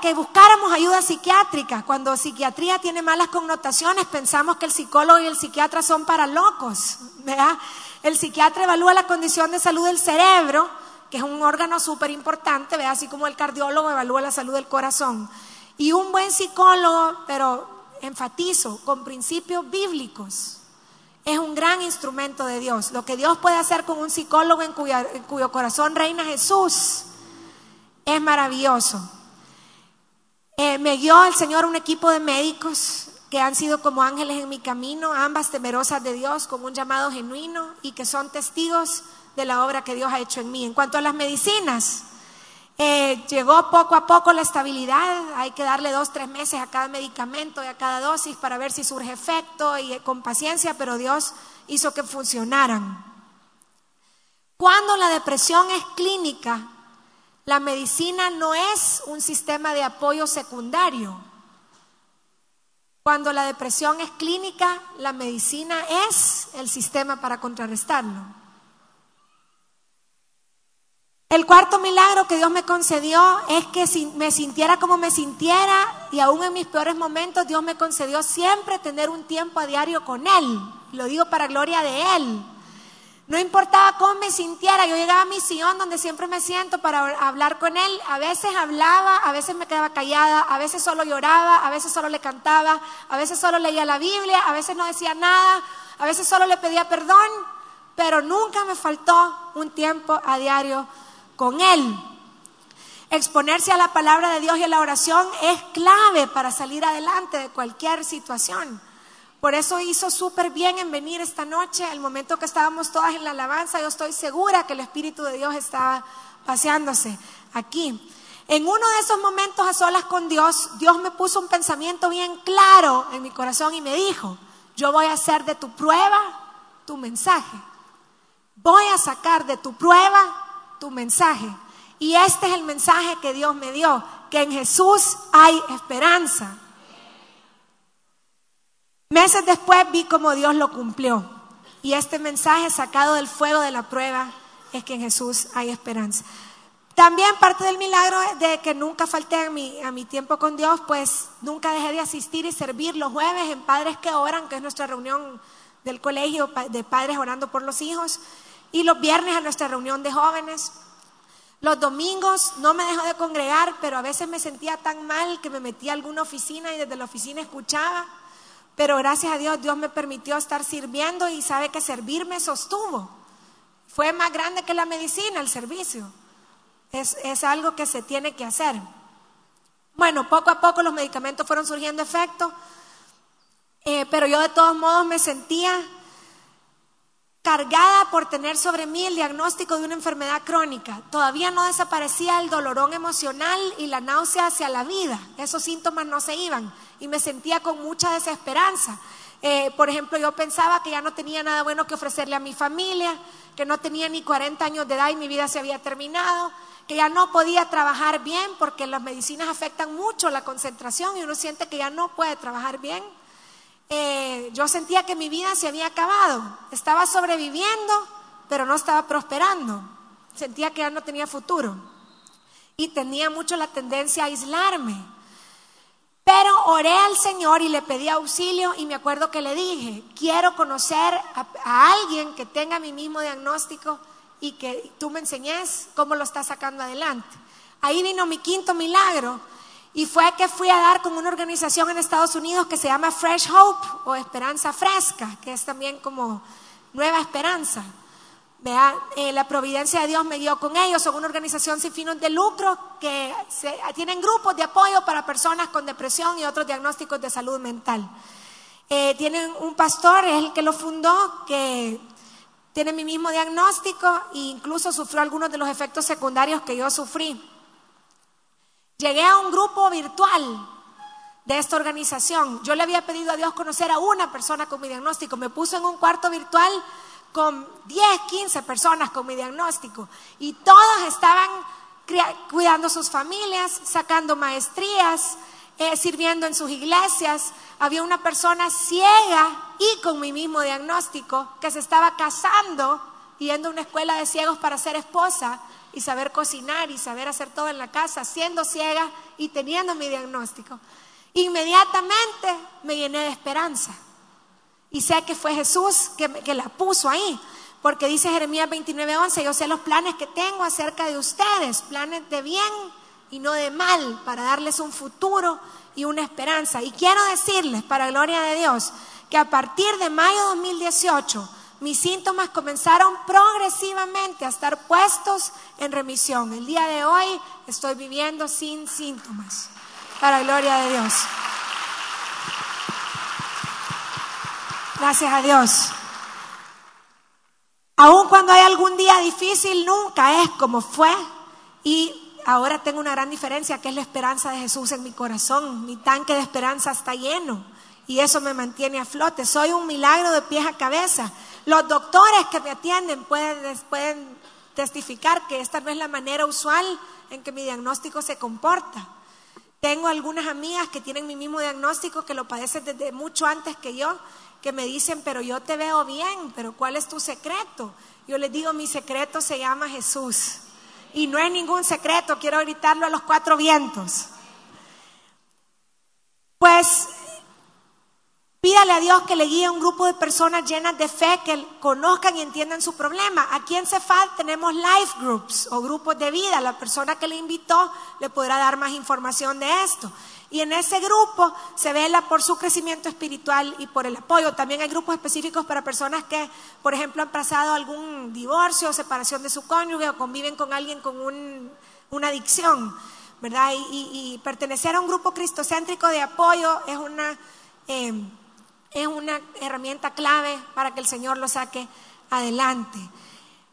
que, buscáramos ayuda psiquiátrica, cuando psiquiatría tiene malas connotaciones, pensamos que el psicólogo y el psiquiatra son para locos. El psiquiatra evalúa la condición de salud del cerebro, que es un órgano súper importante, así como el cardiólogo evalúa la salud del corazón. Y un buen psicólogo, pero enfatizo, con principios bíblicos, es un gran instrumento de Dios. Lo que Dios puede hacer con un psicólogo en, cuyo corazón reina Jesús es maravilloso. Eh, me guió el Señor un equipo de médicos que han sido como ángeles en mi camino, ambas temerosas de Dios, con un llamado genuino y que son testigos de la obra que Dios ha hecho en mí. En cuanto a las medicinas, eh, llegó poco a poco la estabilidad, hay que darle dos, tres meses a cada medicamento y a cada dosis para ver si surge efecto y eh, con paciencia, pero Dios hizo que funcionaran. Cuando la depresión es clínica, la medicina no es un sistema de apoyo secundario. Cuando la depresión es clínica, la medicina es el sistema para contrarrestarlo. El cuarto milagro que Dios me concedió es que me sintiera como me sintiera y aún en mis peores momentos Dios me concedió siempre tener un tiempo a diario con Él. Lo digo para gloria de Él. No importaba cómo me sintiera, yo llegaba a mi sillón donde siempre me siento para hablar con Él. A veces hablaba, a veces me quedaba callada, a veces solo lloraba, a veces solo le cantaba, a veces solo leía la Biblia, a veces no decía nada, a veces solo le pedía perdón, pero nunca me faltó un tiempo a diario con Él. Exponerse a la palabra de Dios y a la oración es clave para salir adelante de cualquier situación. Por eso hizo súper bien en venir esta noche, al momento que estábamos todas en la alabanza, yo estoy segura que el Espíritu de Dios estaba paseándose aquí. En uno de esos momentos a solas con Dios, Dios me puso un pensamiento bien claro en mi corazón y me dijo, yo voy a hacer de tu prueba tu mensaje. Voy a sacar de tu prueba tu mensaje. Y este es el mensaje que Dios me dio, que en Jesús hay esperanza. Meses después vi cómo Dios lo cumplió. Y este mensaje sacado del fuego de la prueba es que en Jesús hay esperanza. También parte del milagro de que nunca falté a mi, a mi tiempo con Dios, pues nunca dejé de asistir y servir los jueves en Padres que Oran, que es nuestra reunión del colegio de padres orando por los hijos, y los viernes a nuestra reunión de jóvenes. Los domingos no me dejó de congregar, pero a veces me sentía tan mal que me metía a alguna oficina y desde la oficina escuchaba. Pero gracias a Dios, Dios me permitió estar sirviendo y sabe que servir me sostuvo. Fue más grande que la medicina, el servicio. Es, algo que se tiene que hacer. Bueno, poco a poco los medicamentos fueron surgiendo efecto, eh, pero yo de todos modos me sentía cargada por tener sobre mí el diagnóstico de una enfermedad crónica. Todavía no desaparecía el dolorón emocional y la náusea hacia la vida. Esos síntomas no se iban y me sentía con mucha desesperanza. Eh, por ejemplo, yo pensaba que ya no tenía nada bueno que ofrecerle a mi familia, que no tenía ni 40 años de edad y mi vida se había terminado, que ya no podía trabajar bien porque las medicinas afectan mucho la concentración y uno siente que ya no puede trabajar bien. Eh, yo sentía que mi vida se había acabado, estaba sobreviviendo, pero no estaba prosperando, sentía que ya no tenía futuro y tenía mucho la tendencia a aislarme. Pero oré al Señor y le pedí auxilio y me acuerdo que le dije, quiero conocer a, a alguien que tenga mi mismo diagnóstico y que tú me enseñes cómo lo estás sacando adelante. Ahí vino mi quinto milagro y fue que fui a dar con una organización en Estados Unidos que se llama Fresh Hope o Esperanza Fresca, que es también como Nueva Esperanza. Eh, la providencia de Dios me dio con ellos. Son una organización sin fines de lucro que tienen grupos de apoyo para personas con depresión y otros diagnósticos de salud mental. Eh, tienen un pastor, es el que lo fundó, que tiene mi mismo diagnóstico e incluso sufrió algunos de los efectos secundarios que yo sufrí. Llegué a un grupo virtual de esta organización. Yo le había pedido a Dios conocer a una persona con mi diagnóstico. Me puso en un cuarto virtual con 10, 15 personas con mi diagnóstico y todas estaban cuidando sus familias, sacando maestrías, eh, sirviendo en sus iglesias. Había una persona ciega y con mi mismo diagnóstico que se estaba casando, yendo a una escuela de ciegos para ser esposa y saber cocinar y saber hacer todo en la casa, siendo ciega y teniendo mi diagnóstico. Inmediatamente me llené de esperanza. Y sé que fue Jesús que, que la puso ahí. Porque dice Jeremías 29:11, yo sé los planes que tengo acerca de ustedes, planes de bien y no de mal, para darles un futuro y una esperanza. Y quiero decirles, para gloria de Dios, que a partir de mayo de 2018 mis síntomas comenzaron progresivamente a estar puestos en remisión. El día de hoy estoy viviendo sin síntomas, para gloria de Dios. Gracias a Dios. Aun cuando hay algún día difícil, nunca es como fue. Y ahora tengo una gran diferencia, que es la esperanza de Jesús en mi corazón. Mi tanque de esperanza está lleno y eso me mantiene a flote. Soy un milagro de pies a cabeza. Los doctores que me atienden pueden, pueden testificar que esta no es la manera usual en que mi diagnóstico se comporta. Tengo algunas amigas que tienen mi mismo diagnóstico, que lo padecen desde mucho antes que yo, que me dicen, pero yo te veo bien, pero ¿cuál es tu secreto? Yo les digo, mi secreto se llama Jesús. Y no es ningún secreto, quiero gritarlo a los cuatro vientos. Pues Pídale a Dios que le guíe a un grupo de personas llenas de fe que conozcan y entiendan su problema. Aquí en Cefal tenemos life groups o grupos de vida. La persona que le invitó le podrá dar más información de esto. Y en ese grupo se vela por su crecimiento espiritual y por el apoyo. También hay grupos específicos para personas que, por ejemplo, han pasado algún divorcio o separación de su cónyuge o conviven con alguien con un una adicción, ¿verdad? Y, pertenecer a un grupo cristocéntrico de apoyo es una, eh, es una herramienta clave para que el Señor lo saque adelante.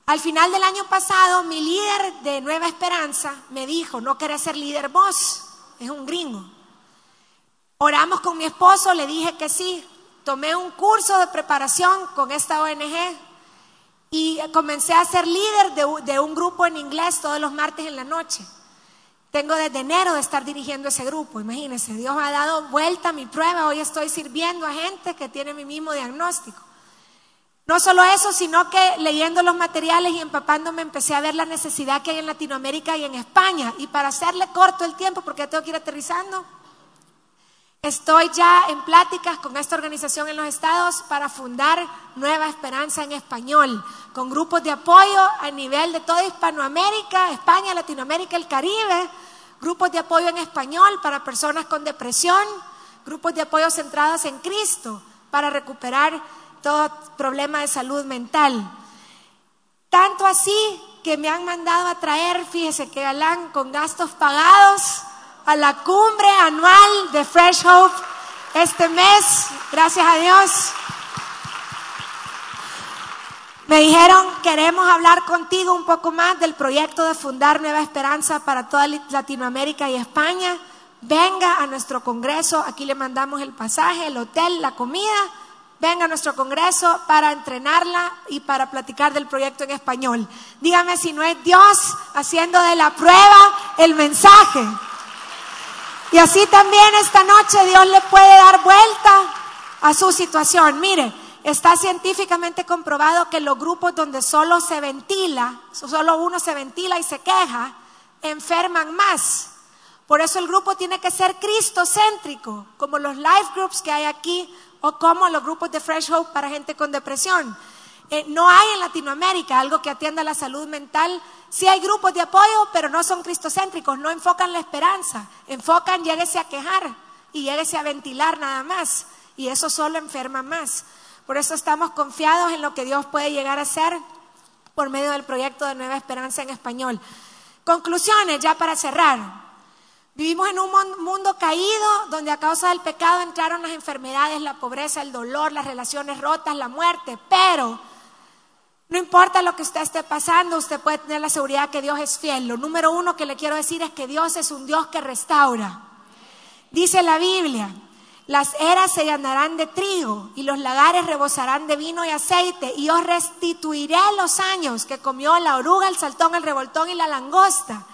Al final del año pasado, mi líder de Nueva Esperanza me dijo, no querés ser líder vos, es un gringo. Oramos con mi esposo, le dije que sí, tomé un curso de preparación con esta ONG y comencé a ser líder de, un grupo en inglés todos los martes en la noche. Tengo desde enero de estar dirigiendo ese grupo, imagínense, Dios ha dado vuelta a mi prueba, hoy estoy sirviendo a gente que tiene mi mismo diagnóstico. No solo eso, sino que leyendo los materiales y empapándome empecé a ver la necesidad que hay en Latinoamérica y en España. Y para hacerle corto el tiempo, porque tengo que ir aterrizando, estoy ya en pláticas con esta organización en los estados para fundar Nueva Esperanza en español, con grupos de apoyo a nivel de toda Hispanoamérica, España, Latinoamérica, el Caribe, grupos de apoyo en español para personas con depresión, grupos de apoyo centrados en Cristo para recuperar todo problema de salud mental. Tanto así que me han mandado a traer, fíjese que Galán, con gastos pagados a la cumbre anual de Fresh Hope este mes, gracias a Dios. Me dijeron, queremos hablar contigo un poco más del proyecto de fundar Nueva Esperanza para toda Latinoamérica y España. Venga a nuestro congreso, aquí le mandamos el pasaje, el hotel, la comida venga a nuestro congreso para entrenarla y para platicar del proyecto en español. Dígame si no es Dios haciendo de la prueba el mensaje. Y así también esta noche Dios le puede dar vuelta a su situación. Mire, está científicamente comprobado que los grupos donde solo se ventila, solo uno se ventila y se queja, enferman más. Por eso el grupo tiene que ser cristocéntrico, como los life groups que hay aquí o como los grupos de Fresh Hope para gente con depresión. Eh, no hay en Latinoamérica algo que atienda la salud mental. Sí hay grupos de apoyo, pero no son cristocéntricos, no enfocan la esperanza, enfocan lléguese a quejar y lléguese a ventilar nada más. Y eso solo enferma más. Por eso estamos confiados en lo que Dios puede llegar a hacer por medio del proyecto de Nueva Esperanza en español. Conclusiones, ya para cerrar. Vivimos en un mundo caído donde a causa del pecado entraron las enfermedades, la pobreza, el dolor, las relaciones rotas, la muerte. Pero no importa lo que usted esté pasando, usted puede tener la seguridad que Dios es fiel. Lo número uno que le quiero decir es que Dios es un Dios que restaura. Dice la Biblia, las eras se llenarán de trigo y los lagares rebosarán de vino y aceite y os restituiré los años que comió la oruga, el saltón, el revoltón y la langosta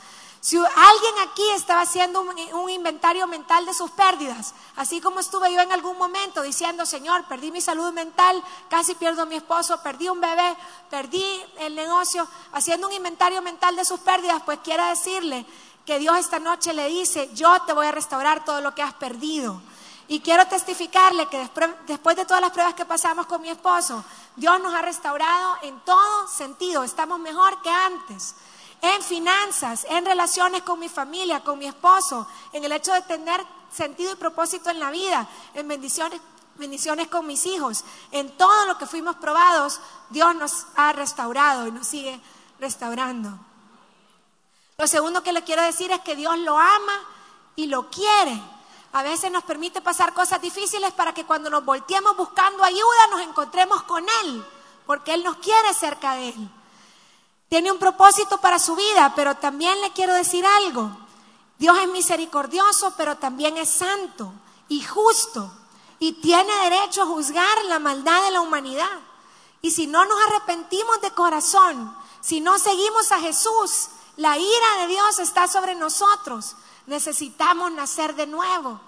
si alguien aquí estaba haciendo un, inventario mental de sus pérdidas, así como estuve yo en algún momento diciendo, Señor, perdí mi salud mental, casi pierdo mi esposo, perdí un bebé, perdí el negocio, haciendo un inventario mental de sus pérdidas, pues quiero decirle que Dios esta noche le dice, yo te voy a restaurar todo lo que has perdido. Y quiero testificarle que después, después de todas las pruebas que pasamos con mi esposo, Dios nos ha restaurado en todo sentido, estamos mejor que antes en finanzas, en relaciones con mi familia, con mi esposo, en el hecho de tener sentido y propósito en la vida, en bendiciones, bendiciones con mis hijos, en todo lo que fuimos probados, Dios nos ha restaurado y nos sigue restaurando. Lo segundo que le quiero decir es que Dios lo ama y lo quiere. A veces nos permite pasar cosas difíciles para que cuando nos volteemos buscando ayuda nos encontremos con Él, porque Él nos quiere cerca de Él. Tiene un propósito para su vida, pero también le quiero decir algo. Dios es misericordioso, pero también es santo y justo y tiene derecho a juzgar la maldad de la humanidad. Y si no nos arrepentimos de corazón, si no seguimos a Jesús, la ira de Dios está sobre nosotros. Necesitamos nacer de nuevo.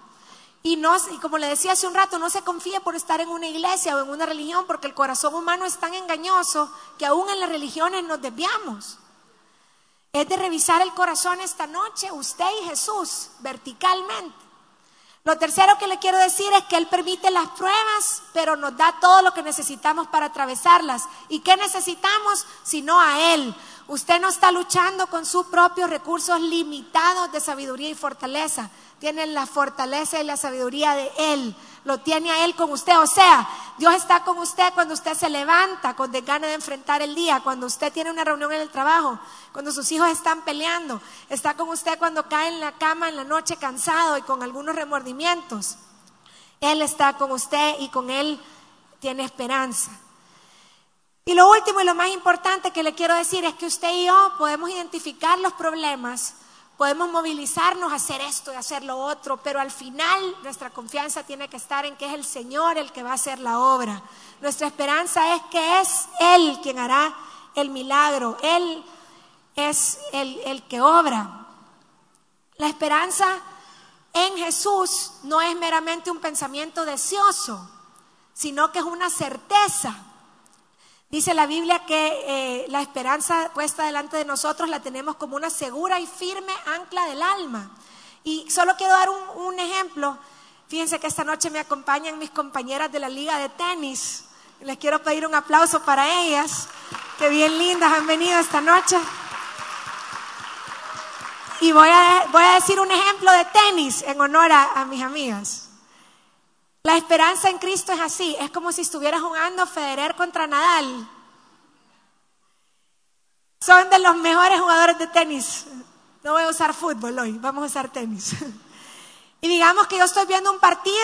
Y, no, y como le decía hace un rato, no se confíe por estar en una iglesia o en una religión, porque el corazón humano es tan engañoso que aún en las religiones nos desviamos. Es de revisar el corazón esta noche, usted y Jesús, verticalmente. Lo tercero que le quiero decir es que Él permite las pruebas, pero nos da todo lo que necesitamos para atravesarlas. ¿Y qué necesitamos? Sino a Él. Usted no está luchando con sus propios recursos limitados de sabiduría y fortaleza tienen la fortaleza y la sabiduría de Él. Lo tiene a Él con usted. O sea, Dios está con usted cuando usted se levanta con ganas de enfrentar el día, cuando usted tiene una reunión en el trabajo, cuando sus hijos están peleando. Está con usted cuando cae en la cama en la noche cansado y con algunos remordimientos. Él está con usted y con Él tiene esperanza. Y lo último y lo más importante que le quiero decir es que usted y yo podemos identificar los problemas Podemos movilizarnos a hacer esto y hacer lo otro, pero al final nuestra confianza tiene que estar en que es el Señor el que va a hacer la obra. Nuestra esperanza es que es Él quien hará el milagro. Él es el, el que obra. La esperanza en Jesús no es meramente un pensamiento deseoso, sino que es una certeza. Dice la Biblia que eh, la esperanza puesta delante de nosotros la tenemos como una segura y firme ancla del alma. Y solo quiero dar un, ejemplo. Fíjense que esta noche me acompañan mis compañeras de la liga de tenis. Les quiero pedir un aplauso para ellas, que bien lindas han venido esta noche. Y voy a, decir un ejemplo de tenis en honor a mis amigas. La esperanza en Cristo es así, es como si estuviera jugando Federer contra Nadal. Son de los mejores jugadores de tenis. No voy a usar fútbol hoy, vamos a usar tenis. Y digamos que yo estoy viendo un partido,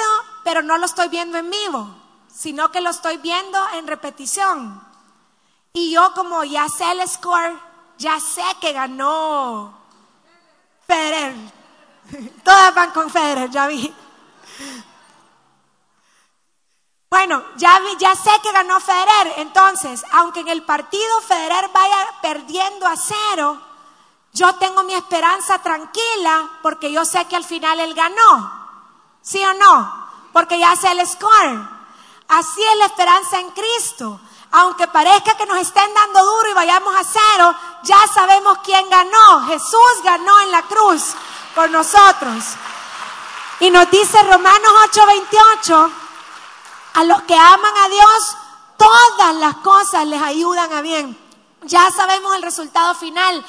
pero no lo estoy viendo en vivo, sino que lo estoy viendo en repetición. Y yo como ya sé el score, ya sé que ganó Federer. Todas van con Federer, ya vi. Bueno, ya, sé que ganó Federer, entonces, aunque en el partido Federer vaya perdiendo a cero, yo tengo mi esperanza tranquila porque yo sé que al final él ganó. ¿Sí o no? Porque ya sé el score. Así es la esperanza en Cristo. Aunque parezca que nos estén dando duro y vayamos a cero, ya sabemos quién ganó. Jesús ganó en la cruz por nosotros. Y nos dice Romanos 8:28 a los que aman a Dios, todas las cosas les ayudan a bien. Ya sabemos el resultado final.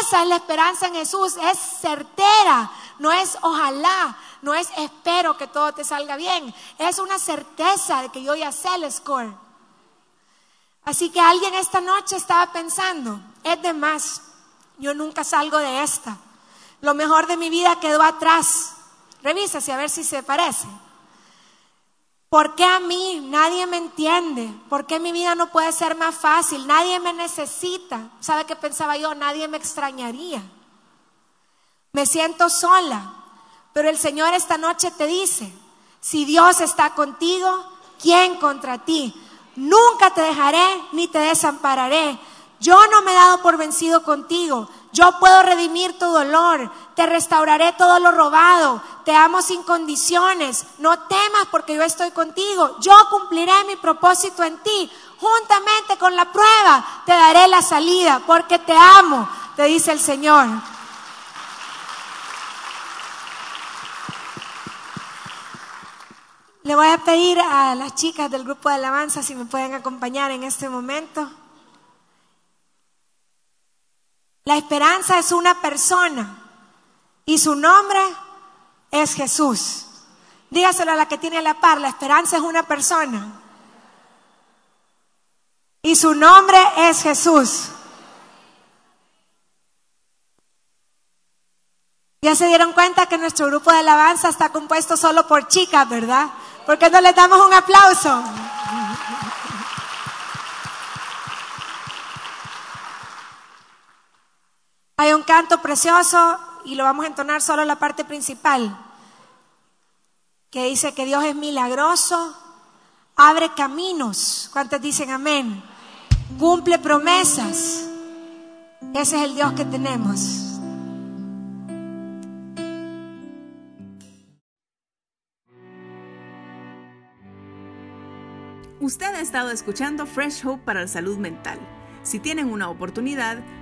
Esa es la esperanza en Jesús. Es certera. No es ojalá. No es espero que todo te salga bien. Es una certeza de que yo ya sé el score. Así que alguien esta noche estaba pensando, es de más. Yo nunca salgo de esta. Lo mejor de mi vida quedó atrás. Revísase a ver si se parece. ¿Por qué a mí? Nadie me entiende. ¿Por qué mi vida no puede ser más fácil? Nadie me necesita. ¿Sabe qué pensaba yo? Nadie me extrañaría. Me siento sola. Pero el Señor esta noche te dice, si Dios está contigo, ¿quién contra ti? Nunca te dejaré ni te desampararé. Yo no me he dado por vencido contigo. Yo puedo redimir tu dolor. Te restauraré todo lo robado. Te amo sin condiciones. No temas porque yo estoy contigo. Yo cumpliré mi propósito en ti. Juntamente con la prueba te daré la salida porque te amo, te dice el Señor. Le voy a pedir a las chicas del grupo de alabanza si me pueden acompañar en este momento. La esperanza es una persona y su nombre es Jesús. Dígaselo a la que tiene la par, la esperanza es una persona y su nombre es Jesús. Ya se dieron cuenta que nuestro grupo de alabanza está compuesto solo por chicas, ¿verdad? ¿Por qué no les damos un aplauso? Hay un canto precioso y lo vamos a entonar solo la parte principal, que dice que Dios es milagroso, abre caminos. ¿Cuántos dicen amén? Cumple promesas. Ese es el Dios que tenemos. Usted ha estado escuchando Fresh Hope para la Salud Mental. Si tienen una oportunidad,